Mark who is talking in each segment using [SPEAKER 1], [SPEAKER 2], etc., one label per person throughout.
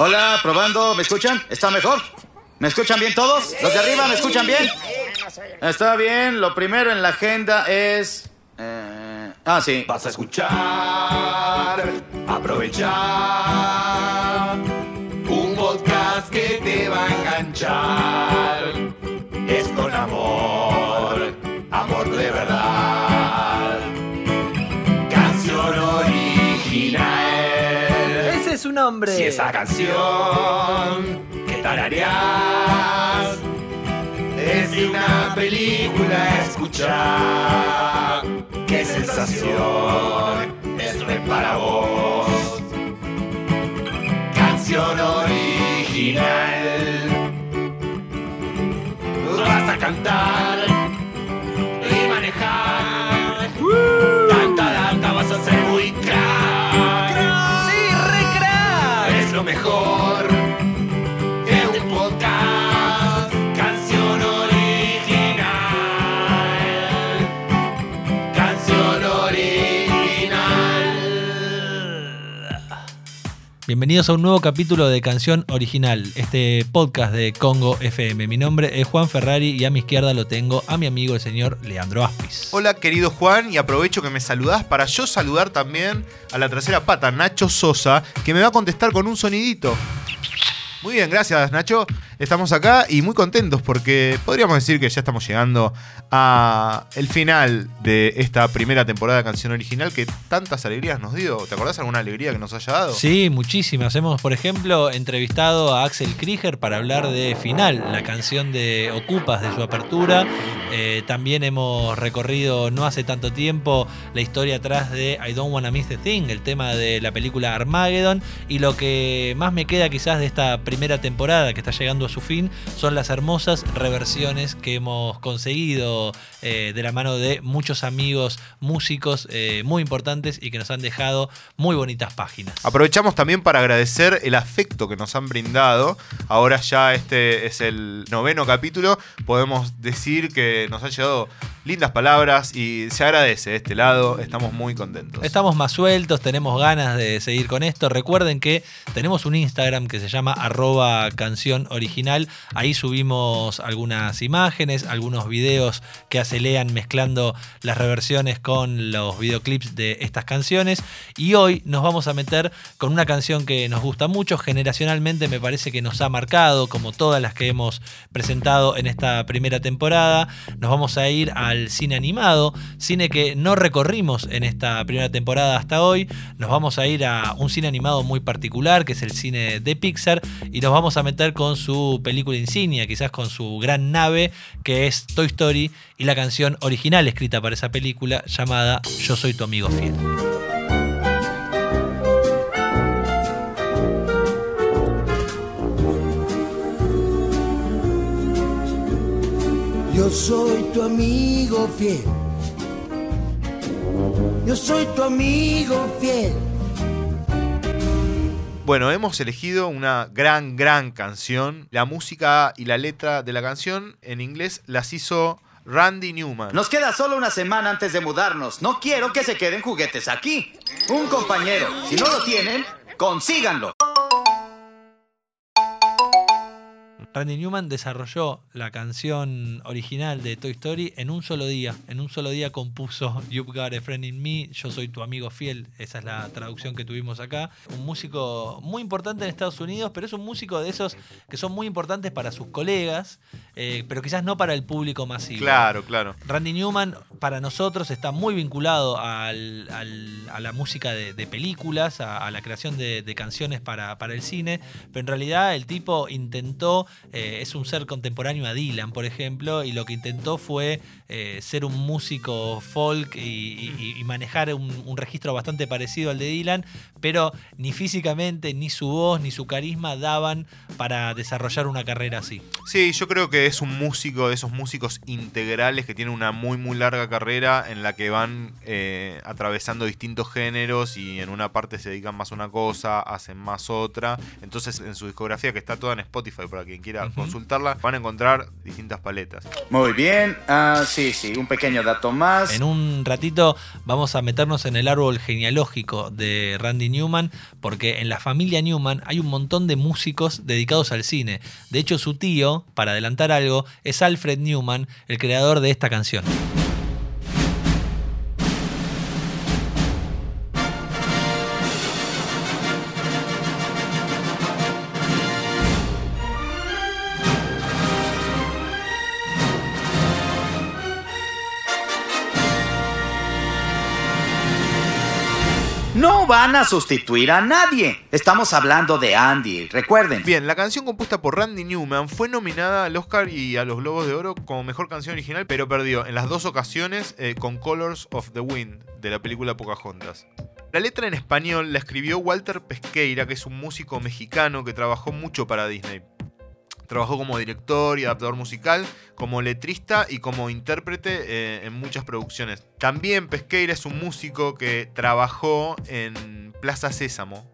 [SPEAKER 1] Hola, probando. ¿Me escuchan? ¿Está mejor? ¿Me escuchan bien todos? ¿Los de arriba me escuchan bien? Está bien. Lo primero en la agenda es... eh, ah, sí.
[SPEAKER 2] Vas a escuchar, aprovechar un podcast que te va a enganchar. Si esa canción que tarareás es de una película escuchar. ¡Qué sensación! Es para vos. Canción original. Vas a cantar
[SPEAKER 3] Bienvenidos a un nuevo capítulo de Canción Original, este podcast de Congo FM. Mi nombre es Juan Ferrari y a mi izquierda lo tengo a mi amigo el señor Leandro Aspis.
[SPEAKER 4] Hola querido Juan y aprovecho que me saludás para yo saludar también a la tercera pata, Nacho Sosa, que me va a contestar con un sonidito. Muy bien, gracias Nacho. Estamos acá y muy contentos porque podríamos decir que ya estamos llegando a el final de esta primera temporada de canción original que tantas alegrías nos dio. ¿Te acordás alguna alegría que nos haya dado?
[SPEAKER 3] Sí, muchísimas. Hemos, por ejemplo, entrevistado a Axel Krieger para hablar de Final, la canción de Ocupas de su apertura. Eh, también hemos recorrido no hace tanto tiempo la historia atrás de I Don't Wanna Miss the Thing, el tema de la película Armageddon. Y lo que más me queda quizás de esta primera temporada que está llegando su fin son las hermosas reversiones que hemos conseguido eh, de la mano de muchos amigos músicos eh, muy importantes y que nos han dejado muy bonitas páginas.
[SPEAKER 4] Aprovechamos también para agradecer el afecto que nos han brindado. Ahora ya este es el noveno capítulo. Podemos decir que nos han llegado lindas palabras y se agradece de este lado. Estamos muy contentos.
[SPEAKER 3] Estamos más sueltos, tenemos ganas de seguir con esto. Recuerden que tenemos un Instagram que se llama arroba canción. Ahí subimos algunas imágenes, algunos videos que acelean mezclando las reversiones con los videoclips de estas canciones. Y hoy nos vamos a meter con una canción que nos gusta mucho. Generacionalmente me parece que nos ha marcado, como todas las que hemos presentado en esta primera temporada. Nos vamos a ir al cine animado, cine que no recorrimos en esta primera temporada hasta hoy. Nos vamos a ir a un cine animado muy particular, que es el cine de Pixar, y nos vamos a meter con su película insignia, quizás con su gran nave, que es Toy Story, y la canción original escrita para esa película llamada Yo soy tu amigo fiel.
[SPEAKER 5] Yo soy tu amigo fiel. Yo soy tu amigo fiel.
[SPEAKER 4] Bueno, hemos elegido una gran, gran canción. La música y la letra de la canción en inglés las hizo Randy Newman.
[SPEAKER 1] Nos queda solo una semana antes de mudarnos. No quiero que se queden juguetes aquí. Un compañero. Si no lo tienen, consíganlo.
[SPEAKER 3] Randy Newman desarrolló la canción original de Toy Story en un solo día. En un solo día compuso You've Got a Friend in Me, Yo soy tu amigo fiel. Esa es la traducción que tuvimos acá. Un músico muy importante en Estados Unidos, pero es un músico de esos que son muy importantes para sus colegas, eh, pero quizás no para el público masivo.
[SPEAKER 4] Claro, claro.
[SPEAKER 3] Randy Newman para nosotros está muy vinculado al- al- a la música de, de películas, a, a la creación de, de canciones para, para el cine, pero en realidad el tipo intentó, eh, es un ser contemporáneo a Dylan, por ejemplo, y lo que intentó fue eh, ser un músico folk y, manejar un, registro bastante parecido al de Dylan, pero ni físicamente, ni su voz, ni su carisma daban para desarrollar una carrera así.
[SPEAKER 4] Sí, yo creo que es un músico de esos músicos integrales que tienen una muy muy larga carrera en la que van eh, atravesando distintos géneros y en una parte se dedican más a una cosa, hacen más otra. Entonces en su discografía que está toda en Spotify para quien quiera quiera consultarla, van a encontrar distintas paletas.
[SPEAKER 1] Muy bien. Ah, sí, sí, un pequeño dato más.
[SPEAKER 3] En un ratito vamos a meternos en el árbol genealógico de Randy Newman, porque en la familia Newman hay un montón de músicos dedicados al cine. De hecho, su tío, para adelantar algo, es Alfred Newman, el creador de esta canción.
[SPEAKER 1] Van a sustituir a nadie. Estamos hablando de Andy, recuerden.
[SPEAKER 4] Bien, la canción compuesta por Randy Newman fue nominada al Oscar y a los Globos de Oro como mejor canción original, pero perdió en las dos ocasiones eh, con Colors of the Wind de la película Pocahontas. La letra en español la escribió Walter Pesqueira, que es un músico mexicano que trabajó mucho para Disney. Trabajó como director y adaptador musical, como letrista y como intérprete eh, en muchas producciones. También Pesqueira es un músico que trabajó en Plaza Sésamo,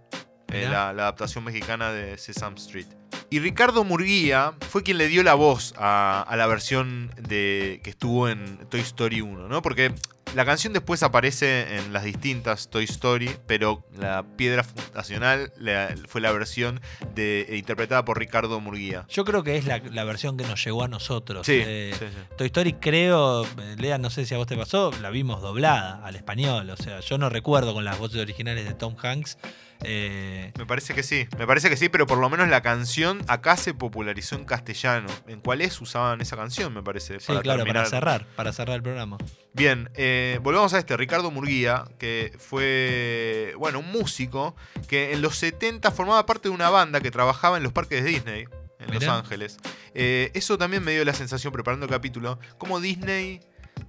[SPEAKER 4] eh, la, la adaptación mexicana de Sesame Street. Y Ricardo Murguía fue quien le dio la voz a, a la versión de, que estuvo en Toy Story 1, ¿no? Porque la canción después aparece en las distintas Toy Story, pero la piedra fundacional la- fue la versión de, interpretada por Ricardo Murguía.
[SPEAKER 3] Yo creo que es la, la versión que nos llegó a nosotros.
[SPEAKER 4] Sí,
[SPEAKER 3] Eh,
[SPEAKER 4] sí, sí.
[SPEAKER 3] Toy Story creo, Lea, no sé si a vos te pasó, la vimos doblada al español. O sea, yo no recuerdo con las voces originales de Tom Hanks. Eh,
[SPEAKER 4] Me parece que sí, me parece que sí, pero por lo menos la canción acá se popularizó en castellano. ¿En cuál es usaban esa canción, me parece?
[SPEAKER 3] sí, claro, para cerrar, para cerrar el programa.
[SPEAKER 4] Bien, eh, volvamos a este, Ricardo Murguía, que fue, bueno, un músico que en los 70 formaba parte de una banda que trabajaba en los parques de Disney, en Los. Ángeles. Eh, eso también me dio la sensación, preparando el capítulo, como Disney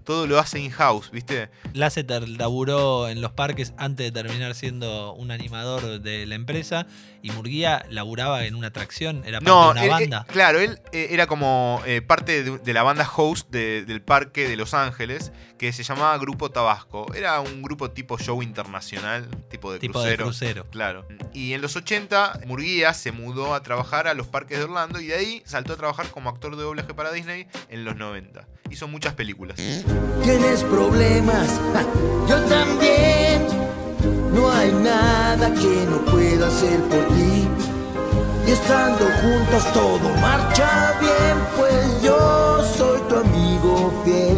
[SPEAKER 4] todo lo hace in-house, ¿viste?
[SPEAKER 3] Lasseter laburó en los parques antes de terminar siendo un animador de la empresa y Murguía laburaba en una atracción, era parte
[SPEAKER 4] No,
[SPEAKER 3] de una
[SPEAKER 4] él-
[SPEAKER 3] banda.
[SPEAKER 4] eh, claro, él eh, era como eh, parte de, de la banda host de- del parque de Los Ángeles, que se llamaba Grupo Tabasco. Era un grupo tipo show internacional, tipo de
[SPEAKER 3] tipo de
[SPEAKER 4] crucero.
[SPEAKER 3] crucero.
[SPEAKER 4] Claro. Y en los 80, Murguía se mudó a trabajar a los parques de Orlando y de ahí saltó a trabajar como actor de doblaje para Disney en los 90. Hizo muchas películas.
[SPEAKER 5] Tienes problemas, ja, yo también. No hay nada que no pueda hacer por ti. Y estando juntos todo marcha bien, pues yo soy tu amigo fiel.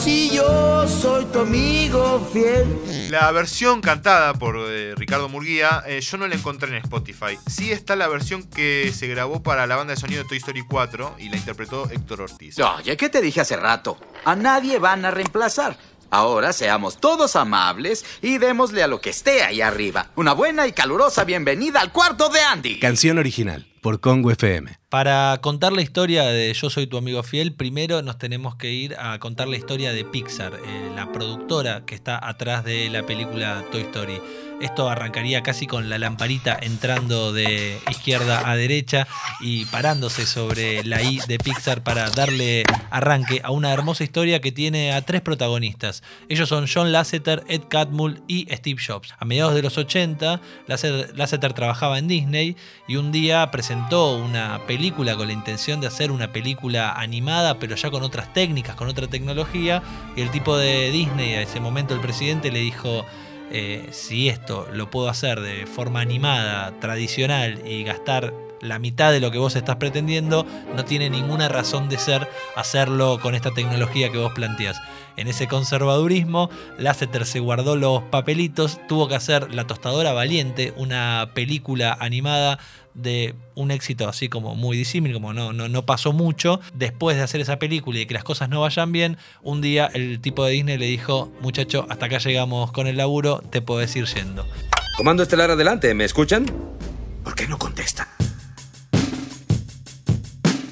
[SPEAKER 5] Si yo soy tu amigo fiel.
[SPEAKER 4] La versión cantada por eh, Ricardo Murguía, eh, yo no la encontré en Spotify. Sí está la versión que se grabó para la banda de sonido de Toy Story 4 y la interpretó Héctor Ortiz.
[SPEAKER 6] Oye, ¿qué te dije hace rato? A nadie van a reemplazar. Ahora seamos todos amables y démosle a lo que esté ahí arriba. Una buena y calurosa bienvenida al cuarto de Andy.
[SPEAKER 7] Canción original por Congo FM.
[SPEAKER 3] Para contar la historia de Yo soy tu amigo fiel, primero nos tenemos que ir a contar la historia de Pixar, eh, la productora que está atrás de la película Toy Story. Esto arrancaría casi con la lamparita entrando de izquierda a derecha y parándose sobre la I de Pixar para darle arranque a una hermosa historia que tiene a tres protagonistas. Ellos son John Lasseter, Ed Catmull y Steve Jobs. A mediados de los 80, Lasseter, Lasseter trabajaba en Disney y un día presentó una película con la intención de hacer una película animada, pero ya con otras técnicas, con otra tecnología. Y el tipo de Disney, a ese momento el presidente, le dijo. Eh, si esto lo puedo hacer de forma animada, tradicional y gastar la mitad de lo que vos estás pretendiendo, no tiene ninguna razón de ser hacerlo con esta tecnología que vos planteás. En ese conservadurismo, Lasseter se guardó los papelitos, tuvo que hacer La Tostadora Valiente, una película animada de un éxito así como muy disímil, como no, no, no pasó mucho. Después de hacer esa película y que las cosas no vayan bien, un día el tipo de Disney le dijo, muchacho, hasta acá llegamos con el laburo, te podés ir yendo.
[SPEAKER 8] Comando Estelar adelante, ¿me escuchan?
[SPEAKER 6] ¿Por qué no contestan?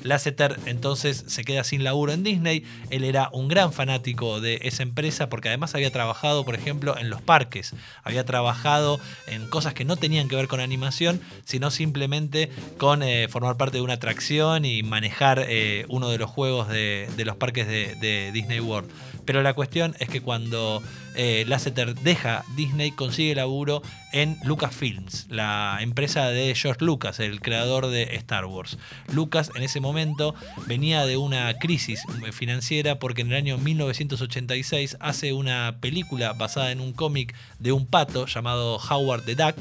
[SPEAKER 3] Lasseter entonces se queda sin laburo en Disney. Él era un gran fanático de esa empresa porque además había trabajado, por ejemplo, en los parques. Había trabajado en cosas que no tenían que ver con animación, sino simplemente con eh, formar parte de una atracción y manejar eh, uno de los juegos de, los parques de Disney World. Pero la cuestión es que cuando eh, Lasseter deja Disney, consigue laburo en Lucasfilms, la empresa de George Lucas, el creador de Star Wars. Lucas en ese momento venía de una crisis financiera porque en el año 1986 hace una película basada en un cómic de un pato llamado Howard the Duck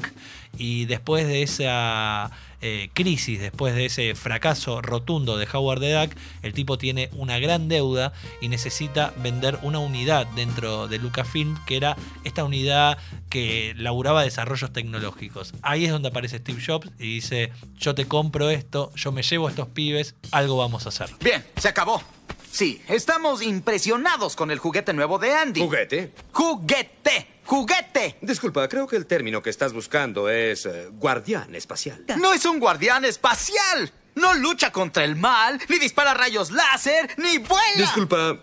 [SPEAKER 3] y después de esa eh, crisis, después de ese fracaso rotundo de Howard the Duck, el tipo tiene una gran deuda y necesita vender una unidad dentro de Lucasfilm, que era esta unidad que laburaba desarrollos tecnológicos. Ahí es donde aparece Steve Jobs y dice, yo te compro esto, yo me llevo a estos pibes, algo vamos a hacer.
[SPEAKER 6] Bien, se acabó. Sí, estamos impresionados con el juguete nuevo de Andy.
[SPEAKER 8] ¿Juguete?
[SPEAKER 6] ¡Juguete! ¡Juguete!
[SPEAKER 8] Disculpa, creo que el término que estás buscando es eh, guardián espacial.
[SPEAKER 6] No es un guardián espacial. No lucha contra el mal, ni dispara rayos láser, ni vuela.
[SPEAKER 8] Disculpa,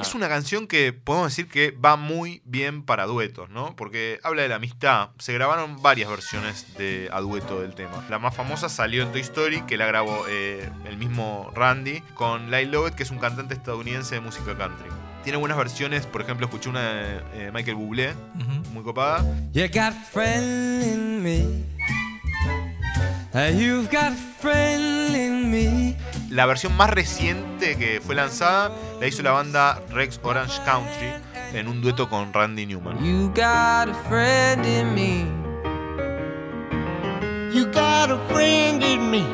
[SPEAKER 4] Es una canción que podemos decir que va muy bien para duetos, ¿no? Porque habla de la amistad. Se grabaron varias versiones de a dueto del tema. La más famosa salió en Toy Story, que la grabó eh, el mismo Randy, con Lyle Lovett, que es un cantante estadounidense de música country. Tiene buenas versiones, por ejemplo, escuché una de eh, Michael Bublé, muy copada.
[SPEAKER 2] You got a friend in me.
[SPEAKER 4] La versión más reciente que fue lanzada la hizo la banda Rex Orange Country en un dueto con Randy Newman.
[SPEAKER 2] You got a friend in me.
[SPEAKER 5] You got a friend in me.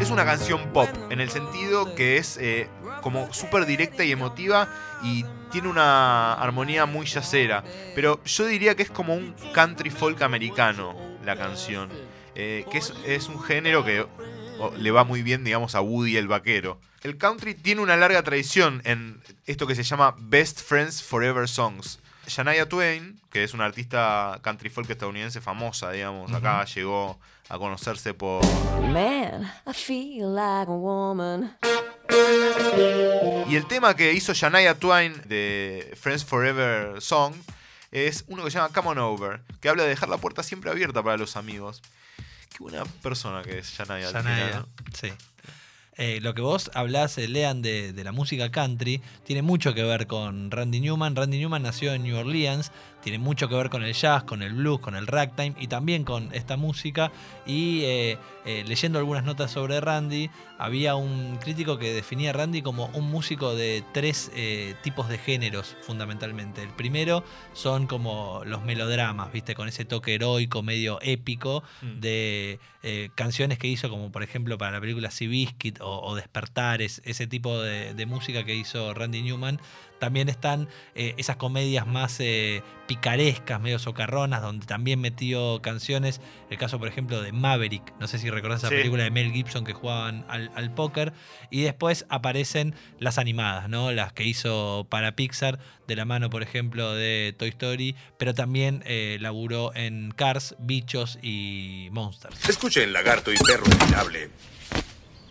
[SPEAKER 4] Es una canción pop, en el sentido que es eh, como súper directa y emotiva y tiene una armonía muy yacera. Pero yo diría que es como un country folk americano la canción. Eh, que es, es un género que o, le va muy bien, digamos, a Woody el vaquero. El country tiene una larga tradición en esto que se llama Best Friends Forever Songs. Shania Twain, que es una artista country folk estadounidense famosa, digamos, acá llegó a conocerse por
[SPEAKER 9] Man, I feel like a woman.
[SPEAKER 4] Y el tema que hizo Shania Twain de Friends Forever Song es uno que se llama Come On Over, que habla de dejar la puerta siempre abierta para los amigos. Qué buena persona que es Shania. al
[SPEAKER 3] Shania,
[SPEAKER 4] final, ¿no?
[SPEAKER 3] sí. Eh, lo que vos hablás, eh, Lean, de, de la música country, tiene mucho que ver con Randy Newman. Randy Newman nació en New Orleans, tiene mucho que ver con el jazz, con el blues, con el ragtime y también con esta música. Y eh, eh, leyendo algunas notas sobre Randy, había un crítico que definía a Randy como un músico de tres eh, tipos de géneros, fundamentalmente. El primero son como los melodramas, ¿viste? Con ese toque heroico, medio épico,
[SPEAKER 4] Mm.
[SPEAKER 3] de canciones que hizo, como por ejemplo para la película Seabiscuit o, o Despertares, ese tipo de, de música que hizo Randy Newman. También están eh, esas comedias más eh, picarescas, medio socarronas, donde también metió canciones. El caso, por ejemplo, de Maverick. No sé si recordás esa película de Mel Gibson que jugaban al, al póker. Y después aparecen las animadas, ¿no? Las que hizo para Pixar, de la mano, por ejemplo, de Toy Story. Pero también eh, laburó en Cars, Bichos y Monsters.
[SPEAKER 8] escuchen, lagarto y perro.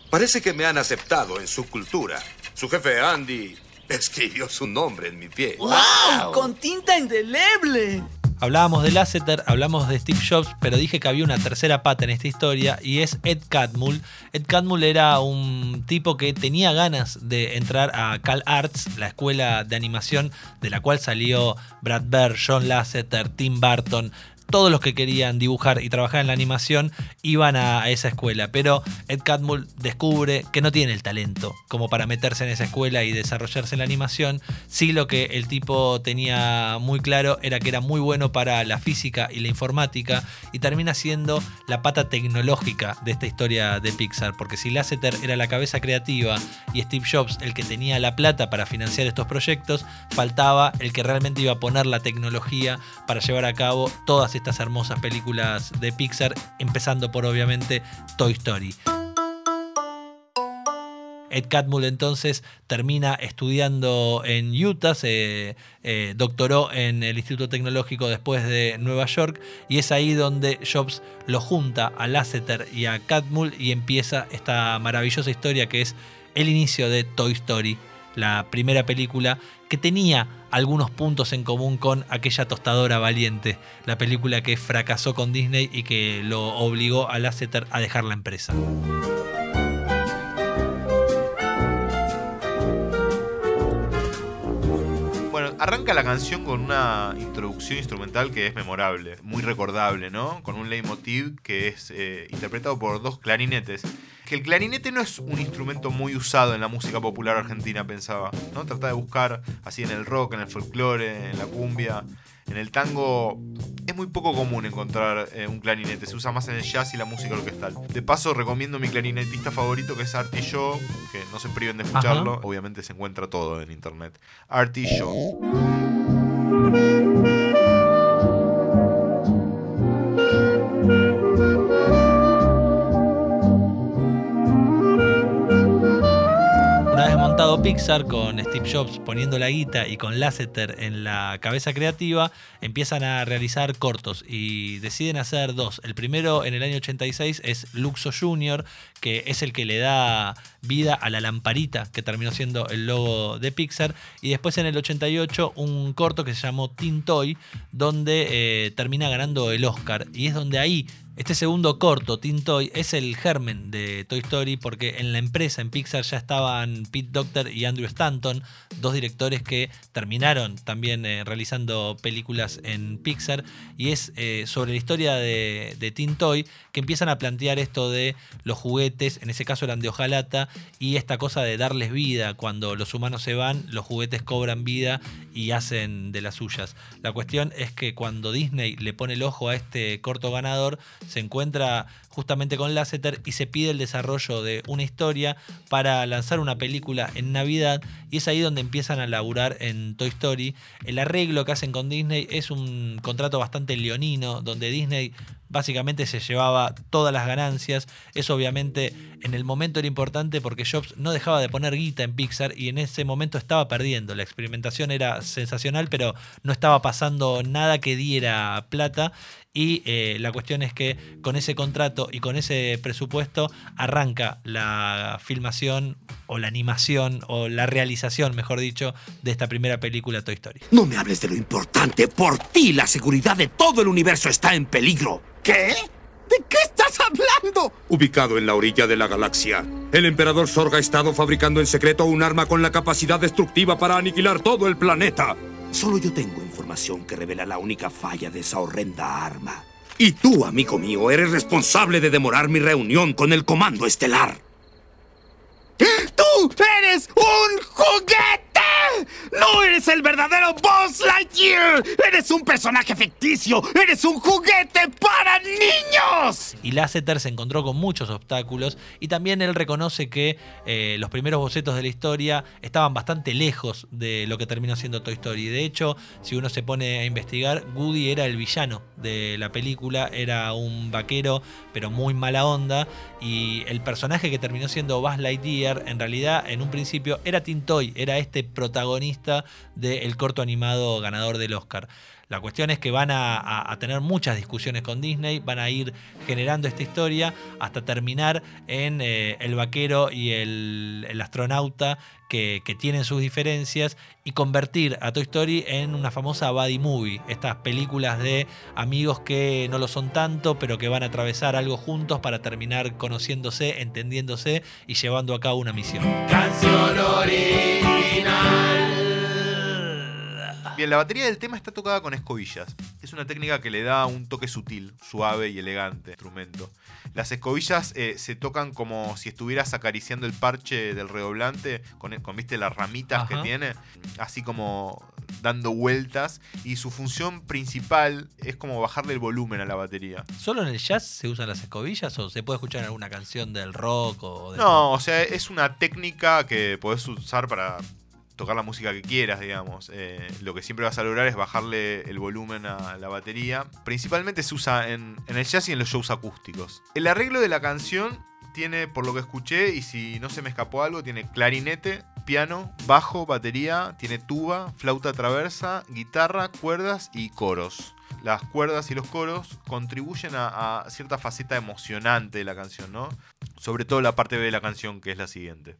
[SPEAKER 8] Parece que me han aceptado en su cultura. Su jefe Andy escribió su nombre en mi pie.
[SPEAKER 10] ¡Wow! ¡Con tinta indeleble!
[SPEAKER 3] Hablábamos de Lasseter, hablamos de Steve Jobs, pero dije que había una tercera pata en esta historia y es Ed Catmull. Ed Catmull era un tipo que tenía ganas de entrar a Cal Arts, la escuela de animación de la cual salió Brad Bird, John Lasseter, Tim Burton. Todos los que querían dibujar y trabajar en la animación iban a, esa escuela, pero Ed Catmull descubre que no tiene el talento como para meterse en esa escuela y desarrollarse en la animación. Sí lo que el tipo tenía muy claro era que era muy bueno para la física y la informática y termina siendo la pata tecnológica de esta historia de Pixar, porque si Lasseter era la cabeza creativa y Steve Jobs el que tenía la plata para financiar estos proyectos, faltaba el que realmente iba a poner la tecnología para llevar a cabo todas estas hermosas películas de Pixar, empezando por obviamente Toy Story. Ed Catmull entonces termina estudiando en Utah, se eh, doctoró en el Instituto Tecnológico después de Nueva York y es ahí donde Jobs lo junta a Lasseter y a Catmull y empieza esta maravillosa historia que es el inicio de Toy Story, la primera película que tenía algunos puntos en común con aquella tostadora valiente, la película que fracasó con Disney y que lo obligó a Lasseter a dejar la empresa.
[SPEAKER 4] La canción con una introducción instrumental que es memorable, muy recordable, ¿no? Con un leitmotiv que es eh, interpretado por dos clarinetes. Que el clarinete no es un instrumento muy usado en la música popular argentina, pensaba, ¿no? Trata de buscar así en el rock, en el folclore, en la cumbia. En el tango es muy poco común encontrar eh, un clarinete, se usa más en el jazz y la música orquestal. De paso, recomiendo mi clarinetista favorito que es Artie Shaw, que no se priven de escucharlo, obviamente se encuentra todo en internet. Artie Shaw.
[SPEAKER 3] Pixar con Steve Jobs poniendo la guita y con Lasseter en la cabeza creativa, empiezan a realizar cortos y deciden hacer dos. El primero en el año 86 es Luxo Jr., que es el que le da vida a la lamparita que terminó siendo el logo de Pixar. Y después en el 88 un corto que se llamó Teen Toy, donde eh, termina ganando el Oscar. Y es donde ahí este segundo corto, Teen Toy, es el germen de Toy Story porque en la empresa, en Pixar, ya estaban Pete Docter y Andrew Stanton, dos directores que terminaron también eh, realizando películas en Pixar. Y es eh, sobre la historia de, de Teen Toy que empiezan a plantear esto de los juguetes, en ese caso eran de hojalata, y esta cosa de darles vida. Cuando los humanos se van, los juguetes cobran vida y hacen de las suyas. La cuestión es que cuando Disney le pone el ojo a este corto ganador, se encuentra justamente con Lasseter y se pide el desarrollo de una historia para lanzar una película en Navidad y es ahí donde empiezan a laburar en Toy Story. El arreglo que hacen con Disney es un contrato bastante leonino donde Disney básicamente se llevaba todas las ganancias. Eso obviamente en el momento era importante porque Jobs no dejaba de poner guita en Pixar y en ese momento estaba perdiendo. La experimentación era sensacional, pero no estaba pasando nada que diera plata. Y eh, la cuestión es que con ese contrato y con ese presupuesto arranca la filmación o la animación o la realización, mejor dicho, de esta primera película Toy Story.
[SPEAKER 11] No me hables de lo importante. Por ti la seguridad de todo el universo está en peligro.
[SPEAKER 12] ¿Qué? ¿De qué estás hablando?
[SPEAKER 8] Ubicado en la orilla de la galaxia, el emperador Sorg ha estado fabricando en secreto un arma con la capacidad destructiva para aniquilar todo el planeta.
[SPEAKER 11] Solo yo tengo información que revela la única falla de esa horrenda arma. Y tú, amigo mío, eres responsable de demorar mi reunión con el Comando Estelar.
[SPEAKER 12] ¡Tú eres un juguete! ¡No eres el verdadero Buzz Lightyear! ¡Eres un personaje ficticio! ¡Eres un juguete para niños!
[SPEAKER 3] Y Lasseter se encontró con muchos obstáculos y también él reconoce que eh, los primeros bocetos de la historia estaban bastante lejos de lo que terminó siendo Toy Story. De hecho, si uno se pone a investigar, Woody era el villano de la película, era un vaquero pero muy mala onda y el personaje que terminó siendo Buzz Lightyear en realidad en un principio era Tintoy, era este protagonista del corto animado ganador del Oscar. La cuestión es que van a, tener muchas discusiones con Disney, van a ir generando esta historia hasta terminar en eh, el vaquero y el, astronauta que, que tienen sus diferencias y convertir a Toy Story en una famosa buddy movie, estas películas de amigos que no lo son tanto, pero que van a atravesar algo juntos para terminar conociéndose, entendiéndose y llevando a cabo una misión.
[SPEAKER 4] Canción Bien, la batería del tema está tocada con escobillas. Es una técnica que le da un toque sutil, suave y elegante al instrumento. Las escobillas eh, se tocan como si estuvieras acariciando el parche del redoblante con, con viste las ramitas que tiene, así como dando vueltas. Y su función principal es como bajarle el volumen a la batería.
[SPEAKER 3] ¿Solo en el jazz se usan las escobillas o se puede escuchar en alguna canción del rock o del
[SPEAKER 4] No, o sea, es una técnica que podés usar para tocar la música que quieras, digamos. Eh, lo que siempre vas a lograr es bajarle el volumen a la batería. Principalmente se usa en, en el jazz y en los shows acústicos. El arreglo de la canción tiene, por lo que escuché, y si no se me escapó algo, tiene clarinete, piano, bajo, batería, tiene tuba, flauta traversa, guitarra, cuerdas y coros. Las cuerdas y los coros contribuyen a, cierta faceta emocionante de la canción, ¿no? Sobre todo la parte B de la canción, que es la siguiente.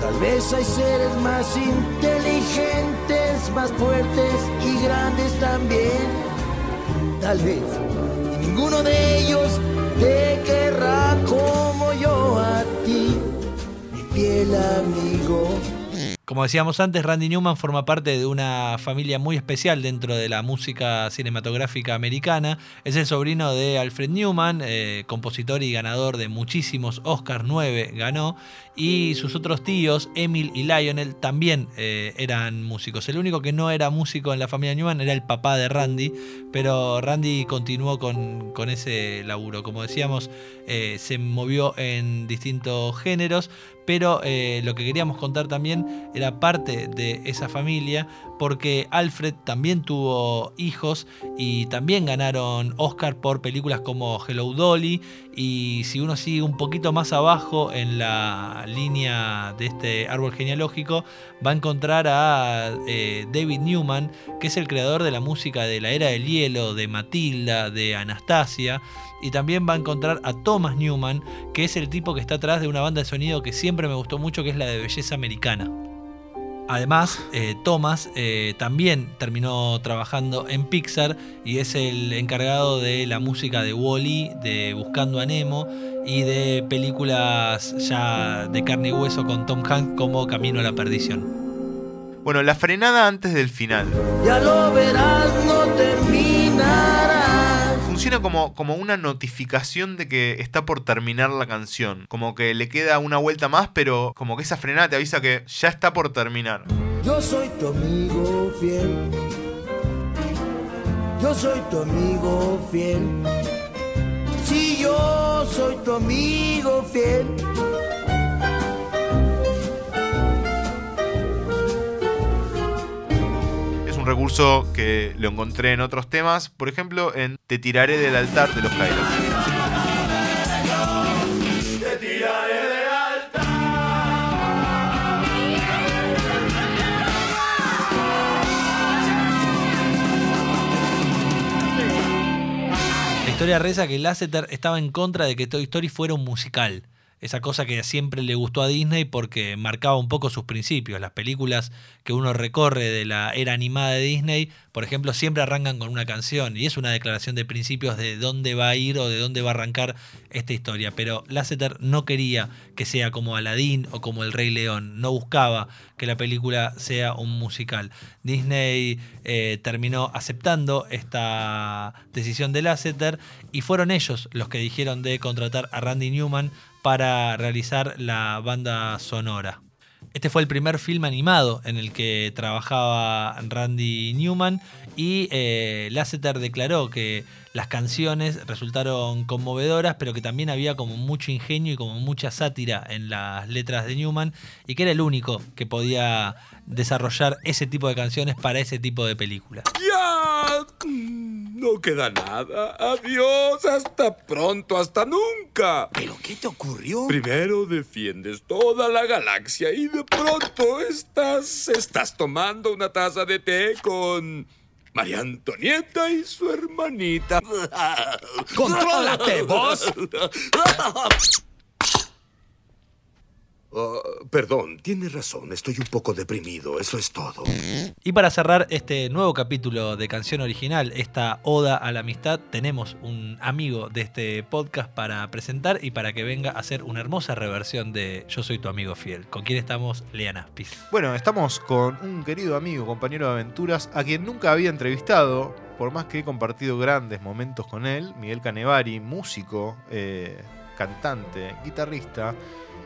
[SPEAKER 5] Tal vez hay seres más inteligentes, más fuertes y grandes también. Tal vez. Ninguno de ellos te querrá como yo a ti, mi fiel amigo.
[SPEAKER 3] Como decíamos antes, Randy Newman forma parte de una familia muy especial dentro de la música cinematográfica americana. Es el sobrino de Alfred Newman, eh, compositor y ganador de muchísimos Oscars, 9 ganó. Y sus otros tíos, Emil y Lionel, también eh, eran músicos. El único que no era músico en la familia Newman era el papá de Randy, pero Randy continuó con, ese laburo. Como decíamos, eh, se movió en distintos géneros, pero eh, lo que queríamos contar también era parte de esa familia, porque Alfred también tuvo hijos y también ganaron Oscar por películas como Hello Dolly, y si uno sigue un poquito más abajo en la línea de este árbol genealógico, va a encontrar a eh, David Newman, que es el creador de la música de la Era del Hielo, de Matilda, de Anastasia, y también va a encontrar a Thomas Newman, que es el tipo que está atrás de una banda de sonido que siempre me gustó mucho, que es la de Belleza Americana. Además, eh, Thomas eh, también terminó trabajando en Pixar y es el encargado de la música de Wally, de Buscando a Nemo y de películas ya de carne y hueso con Tom Hanks como Camino a la Perdición.
[SPEAKER 4] Bueno, la frenada antes del final.
[SPEAKER 5] Ya lo verás, no terminará.
[SPEAKER 4] Funciona como, como una notificación de que está por terminar la canción. Como que le queda una vuelta más, pero como que esa frenada te avisa que ya está por terminar.
[SPEAKER 5] Yo soy tu amigo fiel. Yo soy tu amigo fiel. Si yo soy tu amigo fiel.
[SPEAKER 4] Recurso que lo encontré en otros temas, por ejemplo en Te tiraré del altar de los Cadillacs.
[SPEAKER 3] La historia reza que Lasseter estaba en contra de que Toy Story fuera un musical. Esa cosa que siempre le gustó a Disney porque marcaba un poco sus principios. Las películas que uno recorre de la era animada de Disney, por ejemplo, siempre arrancan con una canción y es una declaración de principios de dónde va a ir o de dónde va a arrancar esta historia. Pero Lasseter no quería que sea como Aladdin o como El Rey León. No buscaba que la película sea un musical. Disney eh, terminó aceptando esta decisión de Lasseter y fueron ellos los que dijeron de contratar a Randy Newman para realizar la banda sonora. Este fue el primer film animado en el que trabajaba Randy Newman y eh, Lasseter declaró que las canciones resultaron conmovedoras, pero que también había como mucho ingenio y como mucha sátira en las letras de Newman y que era el único que podía desarrollar ese tipo de canciones para ese tipo de películas.
[SPEAKER 11] ¡Ya! No queda nada. Adiós. Hasta pronto. Hasta nunca.
[SPEAKER 12] ¿Pero qué te ocurrió?
[SPEAKER 11] Primero defiendes toda la galaxia y de pronto estás. estás tomando una taza de té con. María Antonieta y su hermanita.
[SPEAKER 12] ¡Contrólate, vos!
[SPEAKER 11] Oh, perdón, tienes razón. Estoy un poco deprimido. Eso es todo.
[SPEAKER 3] Y para cerrar este nuevo capítulo de Canción Original, esta Oda a la Amistad, tenemos un amigo de este podcast para presentar y para que venga a hacer una hermosa reversión de Yo Soy Tu Amigo Fiel. ¿Con quién estamos? Lean Aspis.
[SPEAKER 4] Bueno, estamos con un querido amigo, compañero de aventuras, a quien nunca había entrevistado, por más que he compartido grandes momentos con él, Miguel Canevari, músico, eh, cantante, guitarrista,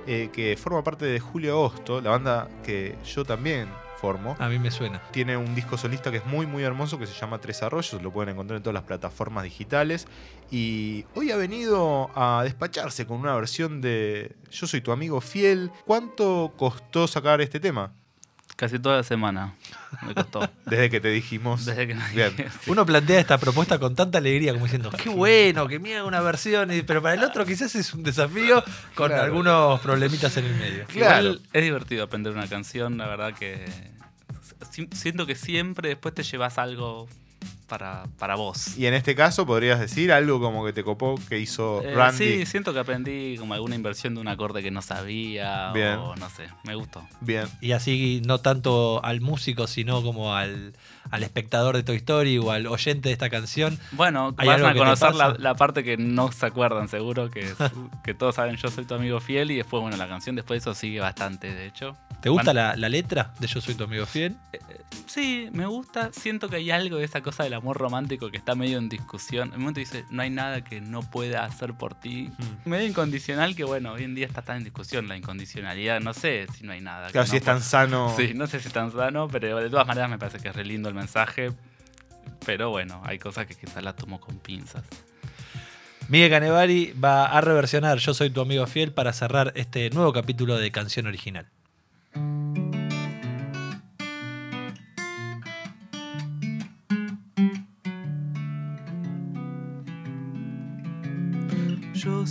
[SPEAKER 4] eh, que forma parte de Julio Agosto, la banda que yo también formo.
[SPEAKER 3] A mí me suena.
[SPEAKER 4] Tiene un disco solista que es muy muy hermoso que se llama Tres Arroyos, lo pueden encontrar en todas las plataformas digitales y hoy ha venido a despacharse con una versión de Yo soy tu amigo fiel. ¿Cuánto costó sacar este tema?
[SPEAKER 13] Casi toda la semana me costó.
[SPEAKER 4] Desde que te dijimos.
[SPEAKER 13] Desde que me
[SPEAKER 4] Bien.
[SPEAKER 13] dije, sí.
[SPEAKER 3] Uno plantea esta propuesta con tanta alegría como diciendo, qué bueno, que me haga una versión, y- pero para el otro quizás es un desafío con
[SPEAKER 13] Claro.
[SPEAKER 3] algunos problemitas en el medio.
[SPEAKER 13] Igual es divertido aprender una canción, la verdad que si- siento que siempre después te llevas algo para, para vos.
[SPEAKER 4] Y en este caso podrías decir algo como que te copó que hizo
[SPEAKER 13] Eh,
[SPEAKER 4] Randy.
[SPEAKER 13] sí, siento que aprendí como alguna inversión de un acorde que no sabía
[SPEAKER 3] Bien.
[SPEAKER 13] o no sé, me gustó.
[SPEAKER 4] Bien.
[SPEAKER 3] Y así no tanto al músico, sino como al, al espectador de Toy Story o al oyente de esta canción.
[SPEAKER 13] Bueno,
[SPEAKER 3] ¿Hay
[SPEAKER 13] van a conocer la, parte que no se acuerdan, seguro, que, es- que todos saben yo soy tu amigo fiel y después, bueno, la canción después de eso sigue bastante, de hecho.
[SPEAKER 3] ¿Te gusta la, la letra de Yo soy tu amigo fiel?
[SPEAKER 13] Sí, me gusta. Siento que hay algo de esa cosa del amor romántico que está medio en discusión. En un momento dice, no hay nada que no pueda hacer por ti. Medio incondicional que, bueno, hoy en día está tan en discusión la incondicionalidad. No sé si no hay nada. que
[SPEAKER 4] Claro,
[SPEAKER 13] no
[SPEAKER 4] si es tan sano.
[SPEAKER 13] Sí, no sé si es tan sano, pero de todas maneras me parece que es re lindo el mensaje. Pero bueno, hay cosas que quizás las tomo con pinzas.
[SPEAKER 3] Miguel Canevari va a reversionar Yo soy tu amigo fiel para cerrar este nuevo capítulo de Canción Original.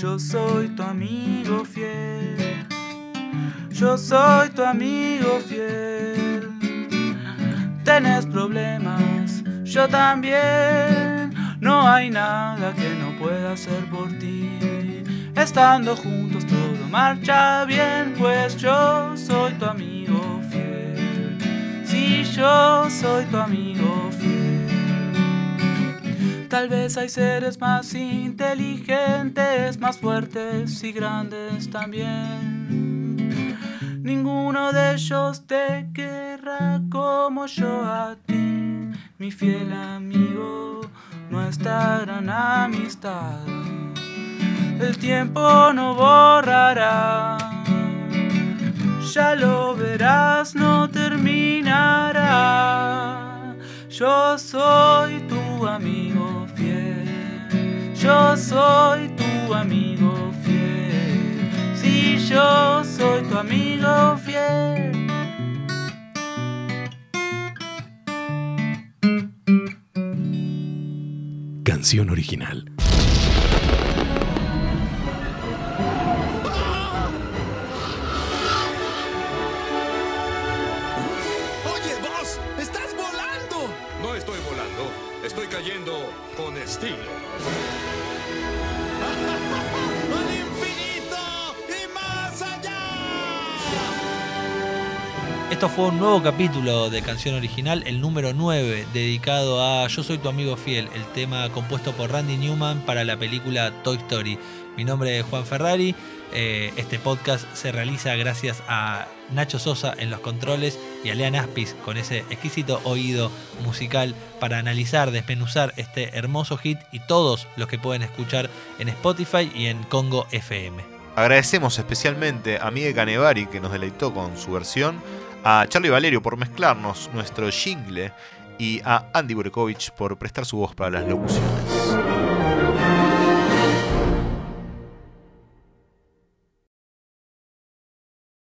[SPEAKER 13] Yo soy tu amigo fiel. Yo soy tu amigo fiel. Tenés problemas, yo también. No hay nada que no pueda hacer por ti. Estando juntos todo marcha bien, pues yo soy tu amigo fiel. Si yo soy tu amigo fiel. Tal vez hay seres más inteligentes, más fuertes y grandes también. Ninguno de ellos te querrá como yo a ti, mi fiel amigo, nuestra gran amistad. El tiempo no borrará, ya lo verás, no terminará. Yo soy tu amigo. Yo soy tu amigo fiel. Si yo soy tu amigo fiel.
[SPEAKER 7] Canción original.
[SPEAKER 11] Estilo.
[SPEAKER 12] ¡Al infinito y más allá!
[SPEAKER 3] Esto fue un nuevo capítulo de Canción Original, el número 9, dedicado a Yo soy tu amigo fiel, el tema compuesto por Randy Newman para la película Toy Story. Mi nombre es Juan Ferrari. eh, este podcast se realiza gracias a Nacho Sosa en los controles y a Lean Aspis con ese exquisito oído musical para analizar, desmenuzar este hermoso hit y todos los que pueden escuchar en Spotify y en Congo FM.
[SPEAKER 4] Agradecemos especialmente a Miguel Canevari que nos deleitó con su versión, a Charlie Valerio por mezclarnos nuestro jingle y a Andy Burekovich por prestar su voz para las locuciones.